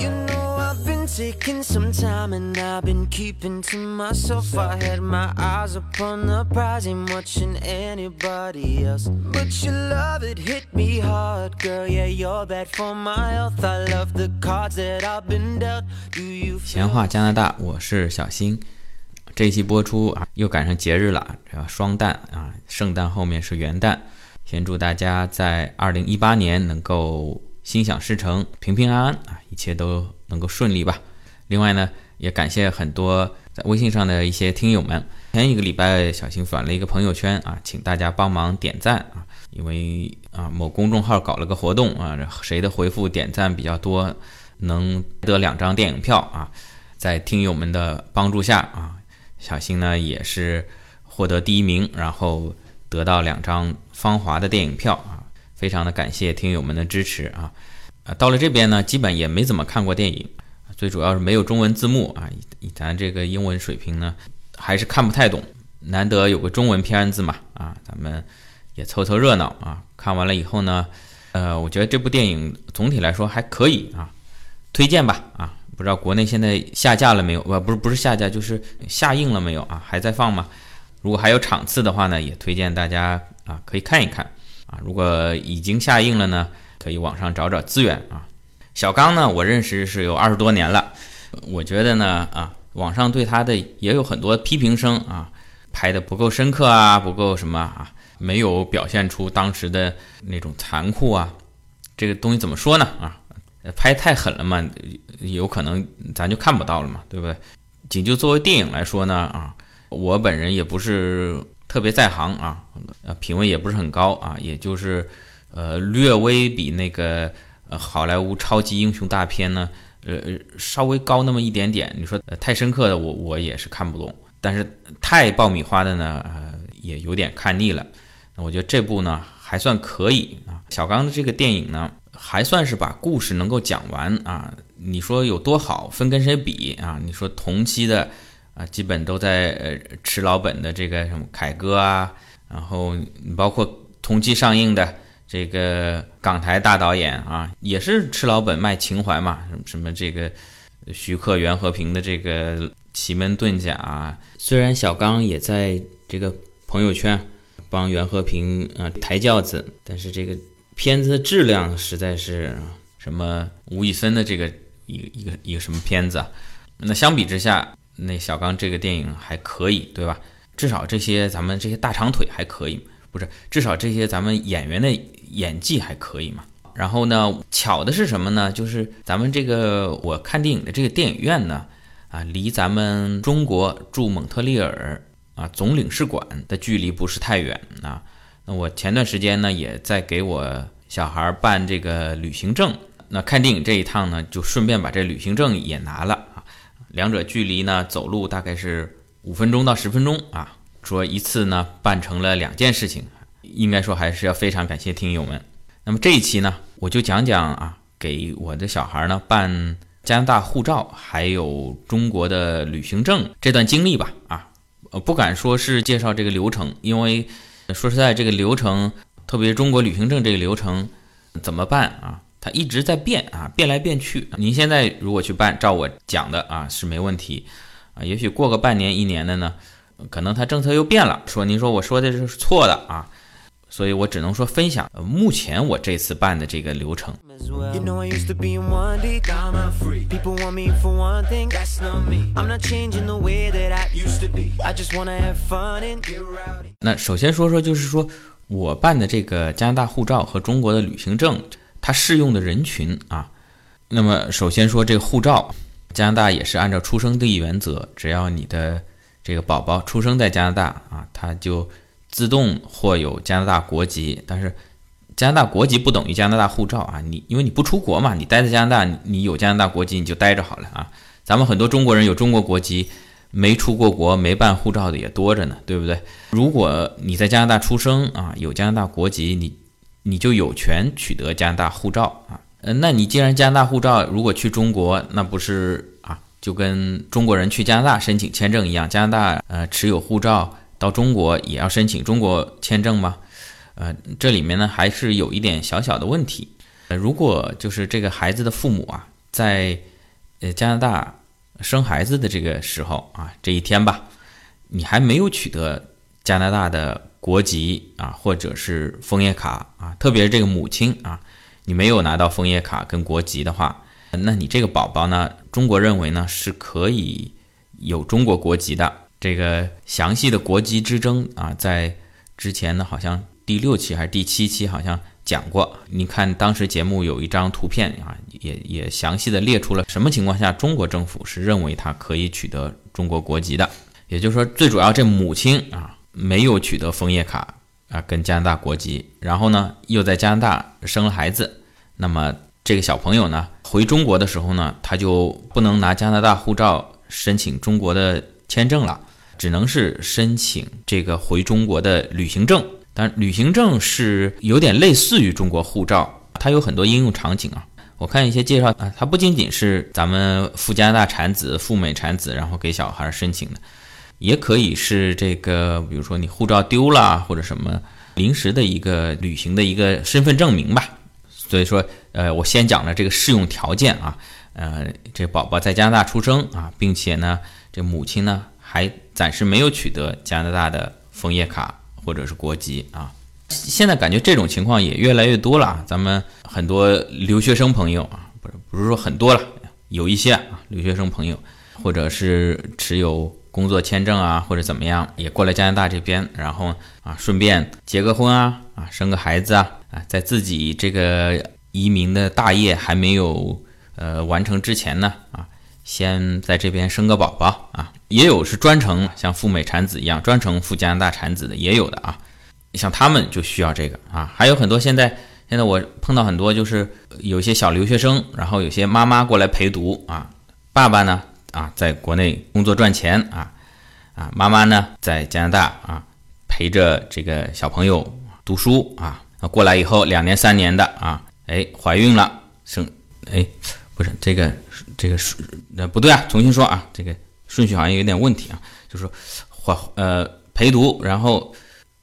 You know I've been taking some time and I've been keeping to myself. I had my eyes upon the prize, ain't watching anybody else. But your love, it hit me hard, girl. Yeah, you're bad for my health. I love the cards that I've been dealt. Do you 闲话加拿大，我是小新。这一期播出啊，又赶上节日了，双旦啊，圣诞后面是元旦。先祝大家在二零一八年能够心想事成、平平安安啊，一切都能够顺利吧。另外呢，也感谢很多在微信上的一些听友们。前一个礼拜，小新转了一个朋友圈啊，请大家帮忙点赞啊，因为啊某公众号搞了个活动啊，谁的回复点赞比较多，能得两张电影票啊。在听友们的帮助下啊，小新呢也是获得第一名，然后得到两张芳华的电影票啊，非常的感谢听友们的支持啊。啊，到了这边呢，基本也没怎么看过电影，最主要是没有中文字幕啊，以咱这个英文水平呢。还是看不太懂，难得有个中文片子嘛，啊，咱们也凑凑热闹啊。看完了以后呢，呃，我觉得这部电影总体来说还可以啊，推荐吧啊。不知道国内现在下架了没有？不，不是不是下架，就是下映了没有啊？还在放吗？如果还有场次的话呢，也推荐大家啊可以看一看啊。如果已经下映了呢，可以网上找找资源啊。小刚呢，我认识是有二十多年了，我觉得呢啊。网上对他的也有很多批评声啊，拍的不够深刻啊，不够什么啊，没有表现出当时的那种残酷啊，这个东西怎么说呢啊？拍太狠了嘛，有可能咱就看不到了嘛，对不对？仅就作为电影来说呢啊，我本人也不是特别在行啊，呃，品味也不是很高啊，也就是呃略微比那个呃好莱坞超级英雄大片呢。呃呃，稍微高那么一点点，你说太深刻的，我我也是看不懂。但是太爆米花的呢，呃，也有点看腻了。那我觉得这部呢还算可以啊。小刚的这个电影呢，还算是把故事能够讲完啊。你说有多好，分跟谁比啊？你说同期的啊，基本都在呃吃老本的这个什么凯歌啊，然后包括同期上映的。这个港台大导演啊，也是吃老本卖情怀嘛，什么什么这个徐克、袁和平的这个奇门遁甲。啊虽然小刚也在这个朋友圈帮袁和平啊抬轿子，但是这个片子的质量实在是什么吴宇森的这个一一个一个什么片子啊？那相比之下，那小刚这个电影还可以，对吧？至少这些咱们这些大长腿还可以。不是，至少这些咱们演员的演技还可以嘛。然后呢，巧的是什么呢？就是咱们这个我看电影的这个电影院呢，啊，离咱们中国驻蒙特利尔啊总领事馆的距离不是太远啊。那我前段时间呢，也在给我小孩办这个旅行证。那看电影这一趟呢，就顺便把这旅行证也拿了啊。两者距离呢，走路大概是五分钟到十分钟啊。说一次呢办成了两件事情，应该说还是要非常感谢听友们。那么这一期呢，我就讲讲啊，给我的小孩呢办加拿大护照还有中国的旅行证这段经历吧。啊，呃，不敢说是介绍这个流程，因为说实在，这个流程，特别中国旅行证这个流程怎么办啊？它一直在变啊，变来变去。您现在如果去办，照我讲的啊是没问题啊，也许过个半年一年的呢。可能它政策又变了，说您说我说的是错的啊，所以我只能说分享目前我这次办的这个流程。那首先说说，就是说我办的这个加拿大护照和中国的旅行证，它适用的人群啊。那么首先说这个护照，加拿大也是按照出生地原则，只要你的。这个宝宝出生在加拿大啊，他就自动获有加拿大国籍。但是加拿大国籍不等于加拿大护照啊，你因为你不出国嘛，你待在加拿大，你有加拿大国籍你就待着好了啊。咱们很多中国人有中国国籍，没出过国、没办护照的也多着呢，对不对？如果你在加拿大出生啊，有加拿大国籍，你你就有权取得加拿大护照啊。嗯，那你既然加拿大护照，如果去中国，那不是啊？就跟中国人去加拿大申请签证一样，加拿大呃持有护照到中国也要申请中国签证吗？呃，这里面呢还是有一点小小的问题。呃，如果就是这个孩子的父母啊，在呃加拿大生孩子的这个时候啊，这一天吧，你还没有取得加拿大的国籍啊，或者是枫叶卡啊，特别是这个母亲啊，你没有拿到枫叶卡跟国籍的话，那你这个宝宝呢，中国认为呢是可以有中国国籍的。这个详细的国籍之争啊，在之前呢，好像第六期还是第七期好像讲过。你看当时节目有一张图片啊，也也详细的列出了什么情况下中国政府是认为他可以取得中国国籍的。也就是说，最主要这母亲啊没有取得枫叶卡啊跟加拿大国籍，然后呢又在加拿大生了孩子，那么这个小朋友呢回中国的时候呢，他就不能拿加拿大护照申请中国的签证了。只能是申请这个回中国的旅行证，但旅行证是有点类似于中国护照，它有很多应用场景啊。我看一些介绍啊，它不仅仅是咱们赴加拿大产子、赴美产子，然后给小孩申请的，也可以是这个，比如说你护照丢了或者什么临时的一个旅行的一个身份证明吧。所以说，呃，我先讲了这个适用条件啊，呃，这宝宝在加拿大出生啊，并且呢，这母亲呢。还暂时没有取得加拿大的枫叶卡或者是国籍啊，现在感觉这种情况也越来越多了。咱们很多留学生朋友啊，不是不是说很多了，有一些啊留学生朋友，或者是持有工作签证啊，或者怎么样，也过来加拿大这边，然后啊顺便结个婚啊啊生个孩子啊啊，在自己这个移民的大业还没有呃完成之前呢啊。先在这边生个宝宝啊，也有是专程像赴美产子一样专程赴加拿大产子的，也有的啊。像他们就需要这个啊，还有很多现在现在我碰到很多就是有些小留学生，然后有些妈妈过来陪读啊，爸爸呢啊在国内工作赚钱啊啊，妈妈呢在加拿大啊陪着这个小朋友读书啊，过来以后两年三年的啊，哎怀孕了生哎。不是这个，这个是呃不对啊，重新说啊，这个顺序好像有点问题啊，就是怀呃陪读，然后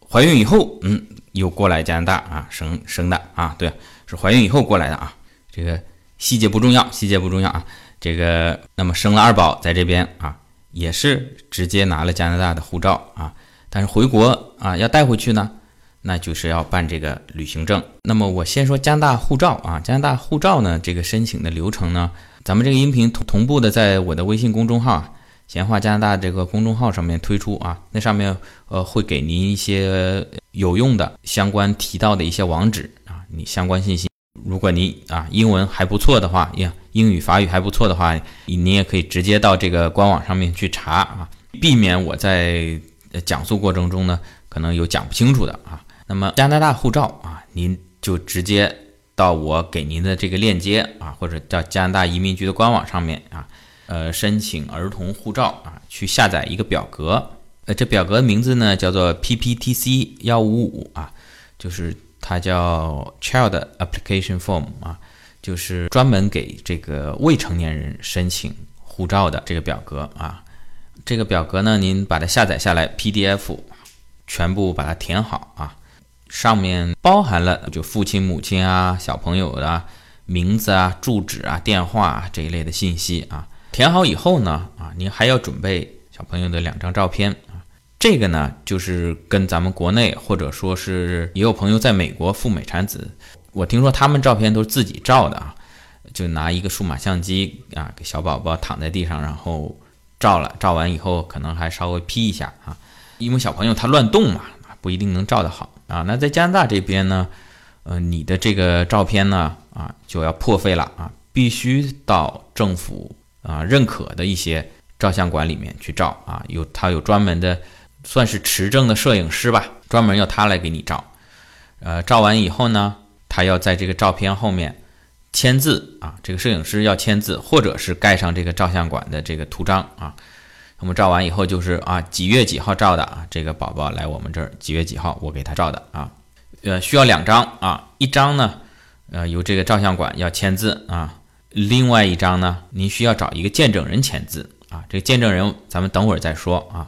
怀孕以后，嗯，又过来加拿大啊生生的啊，对，是怀孕以后过来的啊，这个细节不重要，细节不重要啊，这个那么生了二宝在这边啊，也是直接拿了加拿大的护照啊，但是回国啊要带回去呢。那就是要办这个旅行证。那么我先说加拿大护照啊，加拿大护照呢，这个申请的流程呢，咱们这个音频同同步的在我的微信公众号啊“闲话加拿大”这个公众号上面推出啊，那上面呃会给您一些有用的相关提到的一些网址啊，你相关信息。如果你啊英文还不错的话呀，英语法语还不错的话，你也可以直接到这个官网上面去查啊，避免我在讲述过程中呢可能有讲不清楚的啊。那么加拿大护照啊，您就直接到我给您的这个链接啊，或者到加拿大移民局的官网上面啊，呃，申请儿童护照啊，去下载一个表格，呃，这表格的名字呢叫做 PPTC 幺五五啊，就是它叫 Child Application Form 啊，就是专门给这个未成年人申请护照的这个表格啊，这个表格呢，您把它下载下来 PDF，全部把它填好啊。上面包含了就父亲、母亲啊、小朋友的名字啊、住址啊、电话这一类的信息啊。填好以后呢，啊，您还要准备小朋友的两张照片。这个呢，就是跟咱们国内或者说是也有朋友在美国赴美产子，我听说他们照片都是自己照的啊，就拿一个数码相机啊，给小宝宝躺在地上，然后照了，照完以后可能还稍微 P 一下啊，因为小朋友他乱动嘛，不一定能照得好。啊，那在加拿大这边呢，呃，你的这个照片呢，啊，就要破费了啊，必须到政府啊认可的一些照相馆里面去照啊，有他有专门的，算是持证的摄影师吧，专门要他来给你照，呃，照完以后呢，他要在这个照片后面签字啊，这个摄影师要签字，或者是盖上这个照相馆的这个图章啊。我们照完以后就是啊，几月几号照的啊？这个宝宝来我们这儿几月几号，我给他照的啊。呃，需要两张啊，一张呢，呃，由这个照相馆要签字啊。另外一张呢，您需要找一个见证人签字啊。这个见证人咱们等会儿再说啊。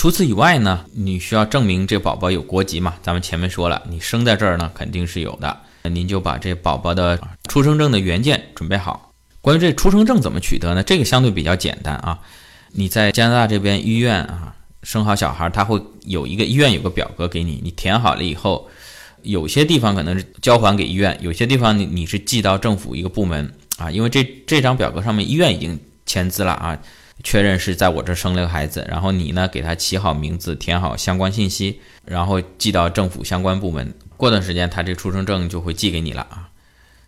除此以外呢，你需要证明这宝宝有国籍嘛？咱们前面说了，你生在这儿呢，肯定是有的。那您就把这宝宝的出生证的原件准备好。关于这出生证怎么取得呢？这个相对比较简单啊。你在加拿大这边医院啊生好小孩，他会有一个医院有个表格给你，你填好了以后，有些地方可能是交还给医院，有些地方你你是寄到政府一个部门啊，因为这这张表格上面医院已经签字了啊，确认是在我这生了个孩子，然后你呢给他起好名字，填好相关信息，然后寄到政府相关部门，过段时间他这出生证就会寄给你了啊。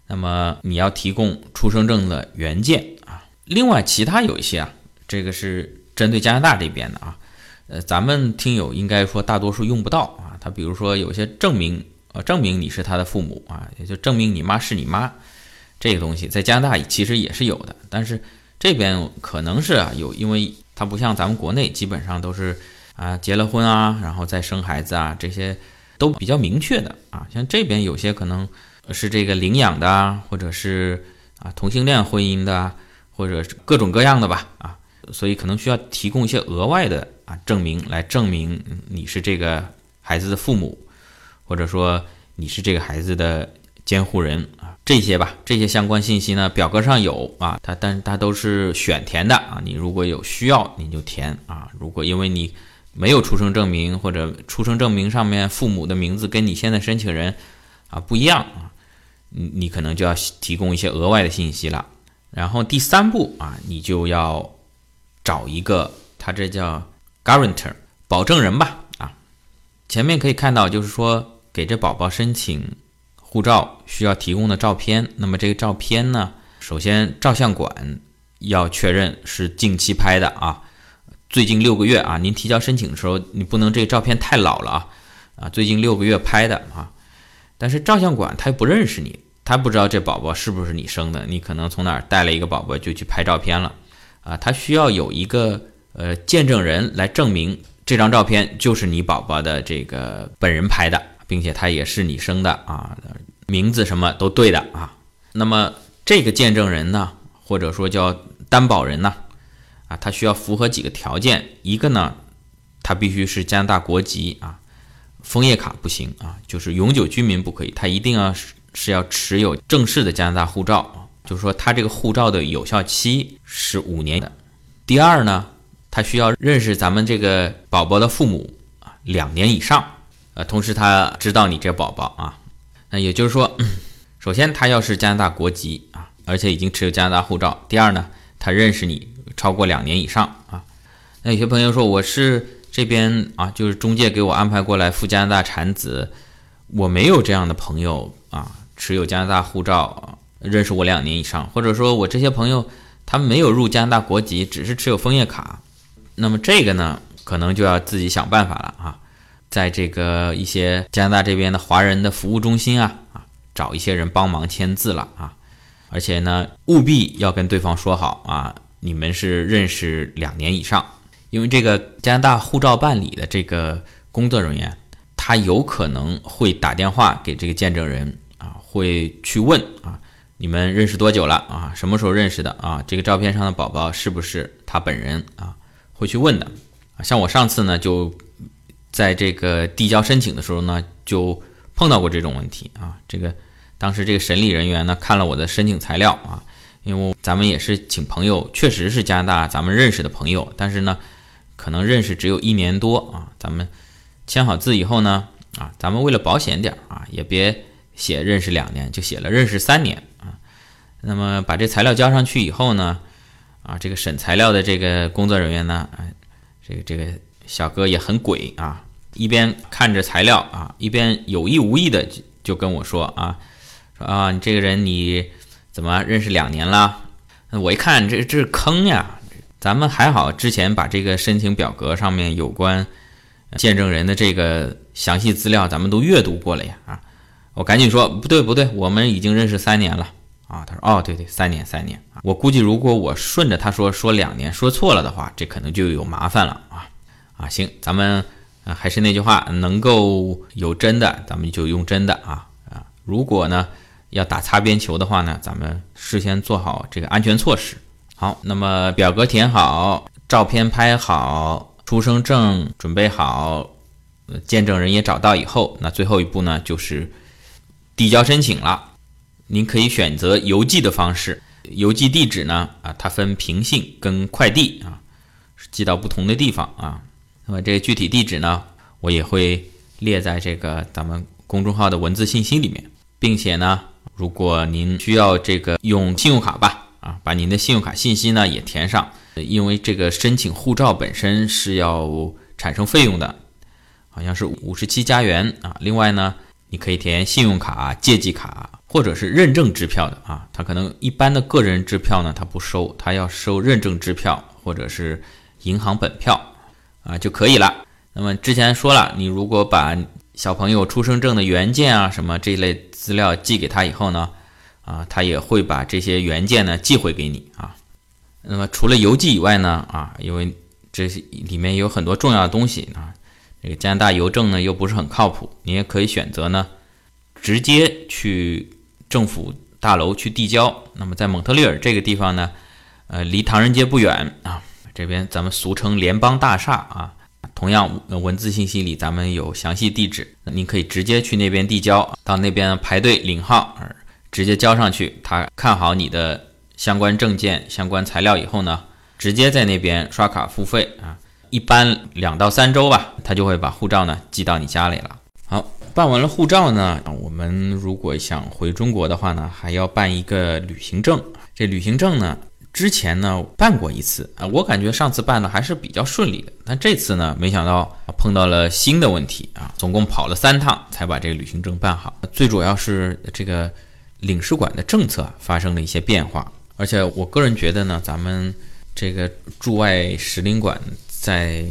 那么你要提供出生证的原件啊，另外其他有一些啊，这个是针对加拿大这边的啊，呃，咱们听友应该说大多数用不到啊。他比如说有些证明，呃，证明你是他的父母啊，也就证明你妈是你妈，这个东西在加拿大其实也是有的，但是这边可能是啊有，因为它不像咱们国内基本上都是啊结了婚啊，然后再生孩子啊，这些都比较明确的啊，像这边有些可能。是这个领养的，或者是啊同性恋婚姻的，或者是各种各样的吧啊，所以可能需要提供一些额外的啊证明来证明你是这个孩子的父母，或者说你是这个孩子的监护人这些吧，这些相关信息呢表格上有啊，它但是它都是选填的啊，你如果有需要你就填啊，如果因为你没有出生证明或者出生证明上面父母的名字跟你现在申请人啊不一样啊。你你可能就要提供一些额外的信息了，然后第三步啊，你就要找一个，他这叫 guarantor 保证人吧啊。前面可以看到，就是说给这宝宝申请护照需要提供的照片，那么这个照片呢，首先照相馆要确认是近期拍的啊，最近六个月啊，您提交申请的时候，你不能这个照片太老了啊啊，最近六个月拍的啊。但是照相馆他又不认识你，他不知道这宝宝是不是你生的，你可能从哪儿带了一个宝宝就去拍照片了，啊，他需要有一个呃见证人来证明这张照片就是你宝宝的这个本人拍的，并且他也是你生的啊，名字什么都对的啊。那么这个见证人呢，或者说叫担保人呢，啊，他需要符合几个条件，一个呢，他必须是加拿大国籍啊。枫叶卡不行啊，就是永久居民不可以，他一定要是是要持有正式的加拿大护照，就是说他这个护照的有效期是五年的。第二呢，他需要认识咱们这个宝宝的父母啊两年以上，呃，同时他知道你这宝宝啊，那也就是说，首先他要是加拿大国籍啊，而且已经持有加拿大护照。第二呢，他认识你超过两年以上啊。那有些朋友说我是。这边啊，就是中介给我安排过来赴加拿大产子，我没有这样的朋友啊，持有加拿大护照，认识我两年以上，或者说我这些朋友他没有入加拿大国籍，只是持有枫叶卡，那么这个呢，可能就要自己想办法了啊，在这个一些加拿大这边的华人的服务中心啊啊，找一些人帮忙签字了啊，而且呢，务必要跟对方说好啊，你们是认识两年以上。因为这个加拿大护照办理的这个工作人员，他有可能会打电话给这个见证人啊，会去问啊，你们认识多久了啊？什么时候认识的啊？这个照片上的宝宝是不是他本人啊？会去问的。像我上次呢，就在这个递交申请的时候呢，就碰到过这种问题啊。这个当时这个审理人员呢，看了我的申请材料啊，因为咱们也是请朋友，确实是加拿大咱们认识的朋友，但是呢。可能认识只有一年多啊，咱们签好字以后呢，啊，咱们为了保险点啊，也别写认识两年，就写了认识三年啊。那么把这材料交上去以后呢，啊，这个审材料的这个工作人员呢，哎，这个这个小哥也很鬼啊，一边看着材料啊，一边有意无意的就就跟我说啊，说啊，你这个人你怎么认识两年了？我一看这这是坑呀。咱们还好，之前把这个申请表格上面有关见证人的这个详细资料，咱们都阅读过了呀啊！我赶紧说不对不对，我们已经认识三年了啊！他说哦对对，三年三年啊！我估计如果我顺着他说说两年说错了的话，这可能就有麻烦了啊啊！行，咱们还是那句话，能够有真的，咱们就用真的啊啊！如果呢要打擦边球的话呢，咱们事先做好这个安全措施。好，那么表格填好，照片拍好，出生证准备好，见证人也找到以后，那最后一步呢，就是递交申请了。您可以选择邮寄的方式，邮寄地址呢，啊，它分平信跟快递啊，寄到不同的地方啊。那么这个具体地址呢，我也会列在这个咱们公众号的文字信息里面，并且呢，如果您需要这个用信用卡吧，啊，把您的信用卡信息呢也填上，因为这个申请护照本身是要产生费用的，好像是五十七加元啊。另外呢，你可以填信用卡、借记卡或者是认证支票的啊。他可能一般的个人支票呢，他不收，他要收认证支票或者是银行本票。啊就可以了。那么之前说了，你如果把小朋友出生证的原件啊什么这一类资料寄给他以后呢，啊，他也会把这些原件呢寄回给你啊。那么除了邮寄以外呢，啊，因为这些里面有很多重要的东西啊，这个加拿大邮政呢又不是很靠谱，你也可以选择呢直接去政府大楼去递交。那么在蒙特利尔这个地方呢，呃，离唐人街不远啊。这边咱们俗称联邦大厦啊，同样文字信息里咱们有详细地址，您可以直接去那边递交，到那边排队领号，直接交上去。他看好你的相关证件、相关材料以后呢，直接在那边刷卡付费啊，一般两到三周吧，他就会把护照呢寄到你家里了。好，办完了护照呢，我们如果想回中国的话呢，还要办一个旅行证。这旅行证呢？之前呢办过一次啊，我感觉上次办的还是比较顺利的，但这次呢没想到碰到了新的问题啊，总共跑了三趟才把这个旅行证办好。最主要是这个领事馆的政策发生了一些变化，而且我个人觉得呢，咱们这个驻外使领馆在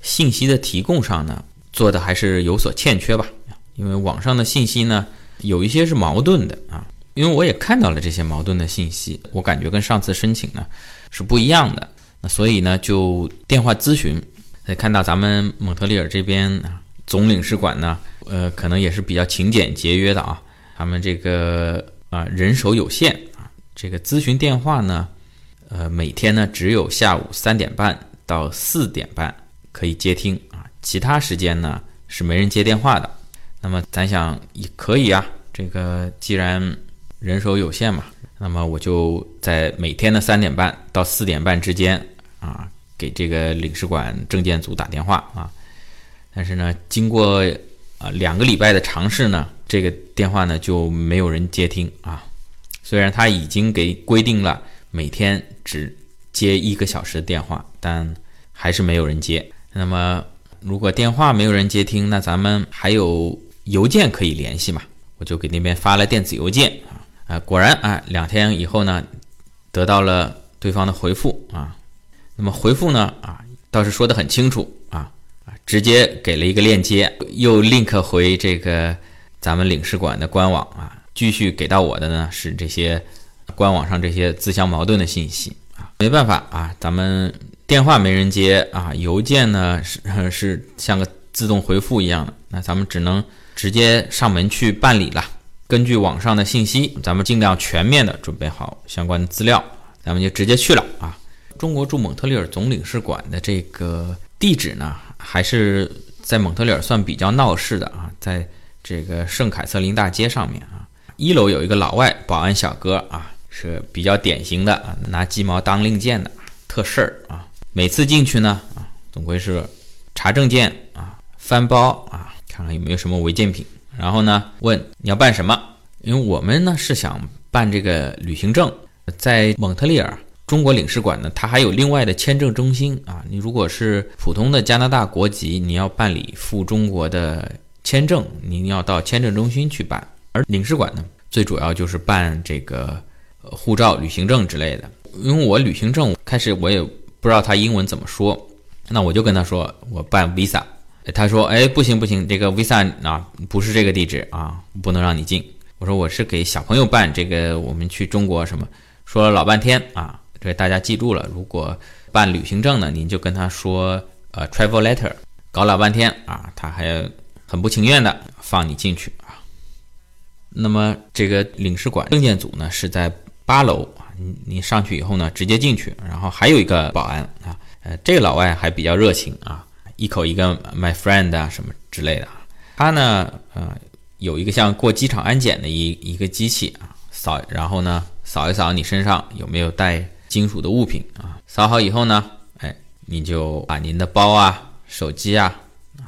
信息的提供上呢做的还是有所欠缺吧，因为网上的信息呢有一些是矛盾的啊。因为我也看到了这些矛盾的信息，我感觉跟上次申请呢是不一样的，那所以呢就电话咨询，看到咱们蒙特利尔这边总领事馆呢，呃可能也是比较勤俭节约的啊，他们这个啊人手有限啊，这个咨询电话呢，呃每天呢只有下午三点半到四点半可以接听啊，其他时间呢是没人接电话的。那么咱想也可以啊，这个既然人手有限嘛，那么我就在每天的三点半到四点半之间啊，给这个领事馆证件组打电话啊。但是呢，经过啊两个礼拜的尝试呢，这个电话呢就没有人接听啊。虽然他已经给规定了每天只接一个小时的电话，但还是没有人接。那么如果电话没有人接听，那咱们还有邮件可以联系嘛？我就给那边发了电子邮件。啊，啊果然啊，两天以后呢，得到了对方的回复啊。那么回复呢啊，倒是说的很清楚啊啊，直接给了一个链接，又 link 回这个咱们领事馆的官网啊。继续给到我的呢是这些官网上这些自相矛盾的信息啊。没办法啊，咱们电话没人接啊，邮件呢是是像个自动回复一样的，那咱们只能直接上门去办理了。根据网上的信息，咱们尽量全面的准备好相关的资料，咱们就直接去了啊。中国驻蒙特利尔总领事馆的这个地址呢，还是在蒙特利尔算比较闹市的啊，在这个圣凯瑟琳大街上面啊。一楼有一个老外保安小哥啊，是比较典型的啊，拿鸡毛当令箭的特事儿啊。每次进去呢啊，总归是查证件啊，翻包啊，看看有没有什么违禁品。然后呢？问你要办什么？因为我们呢是想办这个旅行证，在蒙特利尔中国领事馆呢，它还有另外的签证中心啊。你如果是普通的加拿大国籍，你要办理赴中国的签证，您要到签证中心去办。而领事馆呢，最主要就是办这个护照、旅行证之类的。因为我旅行证开始我也不知道他英文怎么说，那我就跟他说我办 visa。他说：“哎，不行不行，这个 visa 啊，不是这个地址啊，不能让你进。”我说：“我是给小朋友办这个，我们去中国什么？”说了老半天啊，这大家记住了。如果办旅行证呢，您就跟他说呃 travel letter，搞老半天啊，他还很不情愿的放你进去啊。那么这个领事馆证件组呢是在八楼啊，你你上去以后呢直接进去，然后还有一个保安啊，呃，这个老外还比较热情啊。一口一个 my friend 啊什么之类的，他呢，呃，有一个像过机场安检的一一个机器啊，扫，然后呢，扫一扫你身上有没有带金属的物品啊。扫好以后呢，哎，你就把您的包啊、手机啊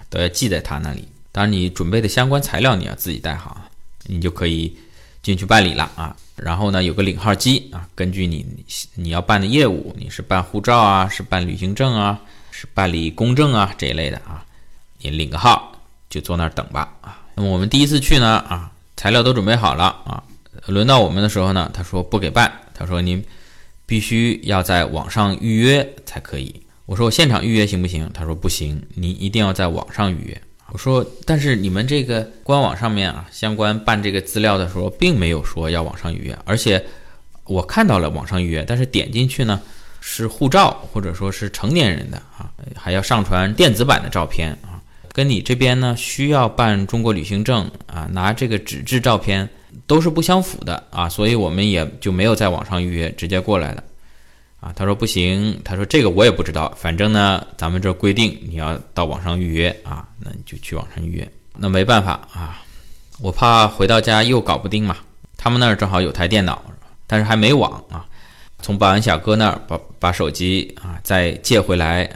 都要系在他那里。当然，你准备的相关材料你要自己带好，你就可以进去办理了啊。然后呢，有个领号机啊，根据你你要办的业务，你是办护照啊，是办旅行证啊，是办理公证啊这一类的啊，你领个号就坐那儿等吧啊。那么我们第一次去呢啊，材料都准备好了啊，轮到我们的时候呢，他说不给办，他说您必须要在网上预约才可以。我说我现场预约行不行？他说不行，您一定要在网上预约。我说，但是你们这个官网上面啊，相关办这个资料的时候，并没有说要网上预约，而且我看到了网上预约，但是点进去呢是护照或者说是成年人的啊，还要上传电子版的照片啊，跟你这边呢需要办中国旅行证啊，拿这个纸质照片都是不相符的啊，所以我们也就没有在网上预约，直接过来了。啊，他说不行，他说这个我也不知道，反正呢，咱们这规定你要到网上预约啊，那你就去网上预约。那没办法啊，我怕回到家又搞不定嘛。他们那儿正好有台电脑，但是还没网啊。从保安小哥那儿把把手机啊再借回来，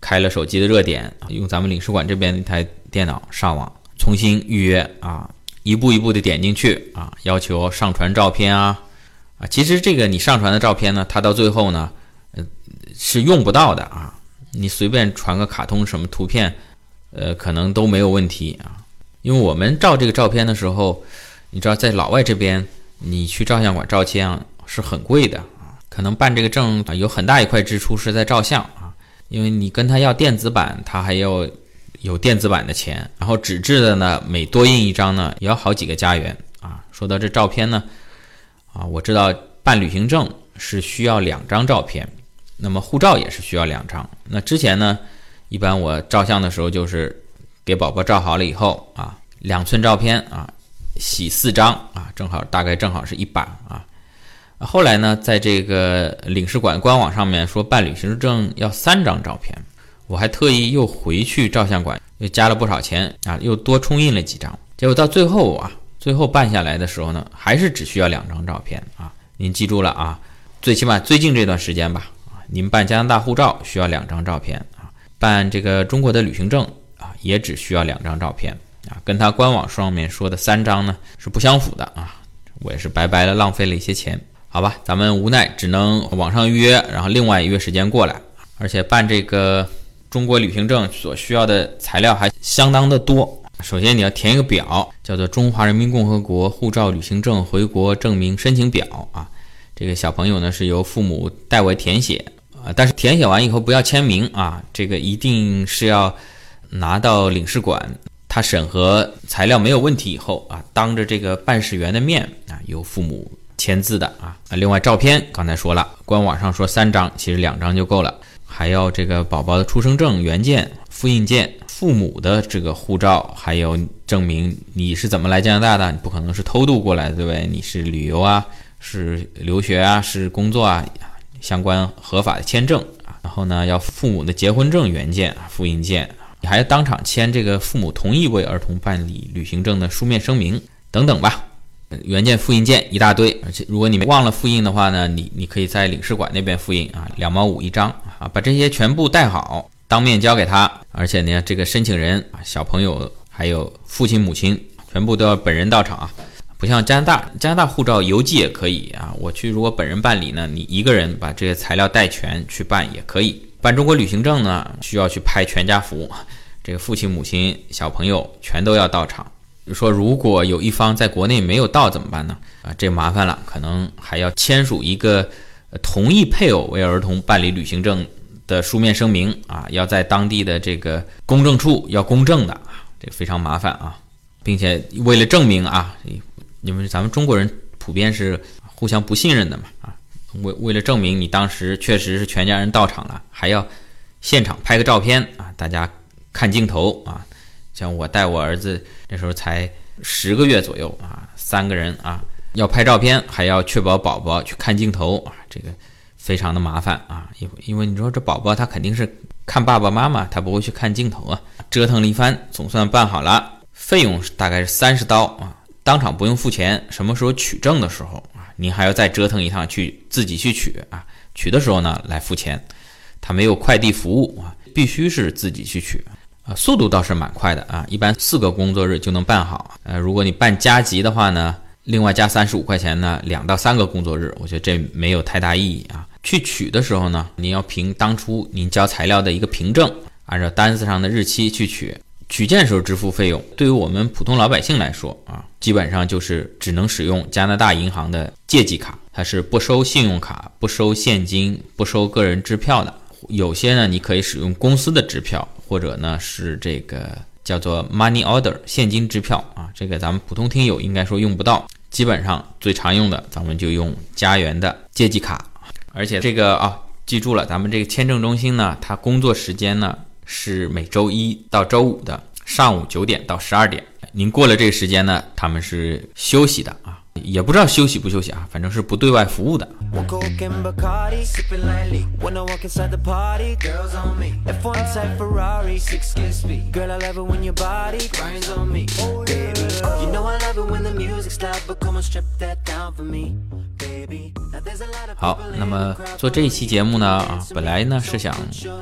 开了手机的热点，用咱们领事馆这边那台电脑上网重新预约啊，一步一步的点进去啊，要求上传照片啊。啊，其实这个你上传的照片呢，它到最后呢，呃，是用不到的啊。你随便传个卡通什么图片，呃，可能都没有问题啊。因为我们照这个照片的时候，你知道在老外这边，你去照相馆照相是很贵的。可能办这个证啊，有很大一块支出是在照相啊，因为你跟他要电子版，他还要有电子版的钱，然后纸质的呢，每多印一张呢，也要好几个加元啊。说到这照片呢。啊，我知道办旅行证是需要两张照片，那么护照也是需要两张。那之前呢，一般我照相的时候就是给宝宝照好了以后啊，两寸照片啊，洗四张啊，正好大概正好是一版啊。后来呢，在这个领事馆官网上面说办旅行证要三张照片，我还特意又回去照相馆又加了不少钱啊，又多冲印了几张，结果到最后啊。最后办下来的时候呢，还是只需要两张照片啊！您记住了啊，最起码最近这段时间吧啊，您办加拿大护照需要两张照片啊，办这个中国的旅行证啊，也只需要两张照片啊，跟他官网上面说的三张呢是不相符的啊，我也是白白的浪费了一些钱，好吧，咱们无奈只能网上预约，然后另外约时间过来，而且办这个中国旅行证所需要的材料还相当的多。首先你要填一个表，叫做《中华人民共和国护照旅行证回国证明申请表》啊。这个小朋友呢是由父母代为填写啊，但是填写完以后不要签名啊，这个一定是要拿到领事馆，他审核材料没有问题以后啊，当着这个办事员的面啊，由父母签字的啊。啊，另外照片刚才说了，官网上说三张，其实两张就够了，还要这个宝宝的出生证原件、复印件。父母的这个护照，还有证明你是怎么来加拿大的，你不可能是偷渡过来，对不对？你是旅游啊，是留学啊，是工作啊，相关合法的签证。然后呢，要父母的结婚证原件、复印件，你还要当场签这个父母同意为儿童办理旅行证的书面声明等等吧。原件、复印件一大堆，而且如果你们忘了复印的话呢，你你可以在领事馆那边复印啊，两毛五一张啊，把这些全部带好。当面交给他，而且呢，这个申请人啊，小朋友还有父亲母亲，全部都要本人到场啊，不像加拿大，加拿大护照邮寄也可以啊。我去如果本人办理呢，你一个人把这些材料带全去办也可以。办中国旅行证呢，需要去拍全家福，这个父亲母亲小朋友全都要到场。就说如果有一方在国内没有到怎么办呢？啊，这麻烦了，可能还要签署一个同意配偶为儿童办理旅行证。的书面声明啊，要在当地的这个公证处要公证的啊，这非常麻烦啊，并且为了证明啊，因为咱们中国人普遍是互相不信任的嘛啊，为为了证明你当时确实是全家人到场了，还要现场拍个照片啊，大家看镜头啊，像我带我儿子那时候才十个月左右啊，三个人啊要拍照片，还要确保宝宝去看镜头啊，这个。非常的麻烦啊，因为因为你说这宝宝他肯定是看爸爸妈妈，他不会去看镜头啊。折腾了一番，总算办好了，费用大概是三十刀啊，当场不用付钱。什么时候取证的时候啊，您还要再折腾一趟去自己去取啊，取的时候呢来付钱，他没有快递服务啊，必须是自己去取速度倒是蛮快的啊，一般四个工作日就能办好。呃，如果你办加急的话呢，另外加三十五块钱呢，两到三个工作日，我觉得这没有太大意义啊。去取的时候呢，您要凭当初您交材料的一个凭证，按照单子上的日期去取。取件时候支付费用，对于我们普通老百姓来说啊，基本上就是只能使用加拿大银行的借记卡，它是不收信用卡、不收现金、不收个人支票的。有些呢，你可以使用公司的支票，或者呢是这个叫做 money order 现金支票啊。这个咱们普通听友应该说用不到，基本上最常用的，咱们就用家园的借记卡。而且这个啊，记住了，咱们这个签证中心呢，它工作时间呢。是每周一到周五的上午九点到十二点，您过了这个时间呢，他们是休息的啊，也不知道休息不休息啊，反正是不对外服务的。好，那么做这一期节目呢，啊，本来呢是想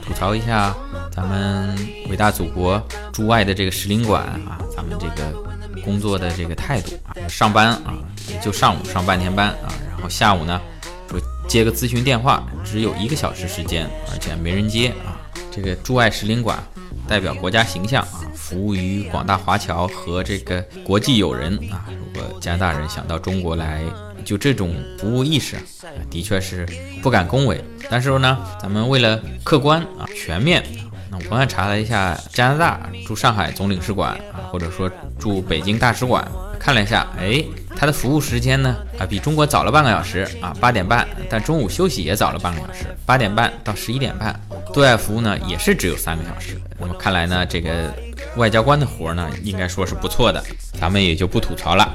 吐槽一下咱们伟大祖国驻外的这个使领馆啊，咱们这个工作的这个态度啊，上班啊也就上午上半天班啊，然后下午呢说接个咨询电话，只有一个小时时间，而且没人接啊。这个驻外使领馆代表国家形象啊，服务于广大华侨和这个国际友人啊。如果加拿大人想到中国来，就这种服务意识啊，的确是不敢恭维。但是呢，咱们为了客观啊、全面，那我刚才查了一下，加拿大驻上海总领事馆啊，或者说驻北京大使馆，看了一下，哎，它的服务时间呢啊，比中国早了半个小时啊，八点半，但中午休息也早了半个小时，八点半到十一点半。对外服务呢，也是只有三个小时。那么看来呢，这个外交官的活呢，应该说是不错的，咱们也就不吐槽了。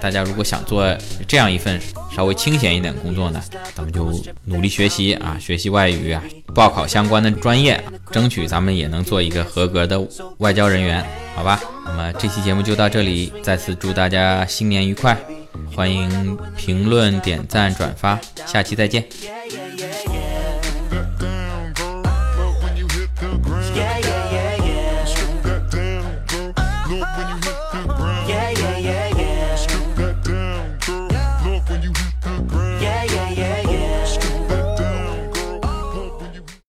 大家如果想做这样一份稍微清闲一点工作呢，咱们就努力学习啊，学习外语啊，报考相关的专业，争取咱们也能做一个合格的外交人员，好吧？那么这期节目就到这里，再次祝大家新年愉快，欢迎评论、点赞、转发，下期再见。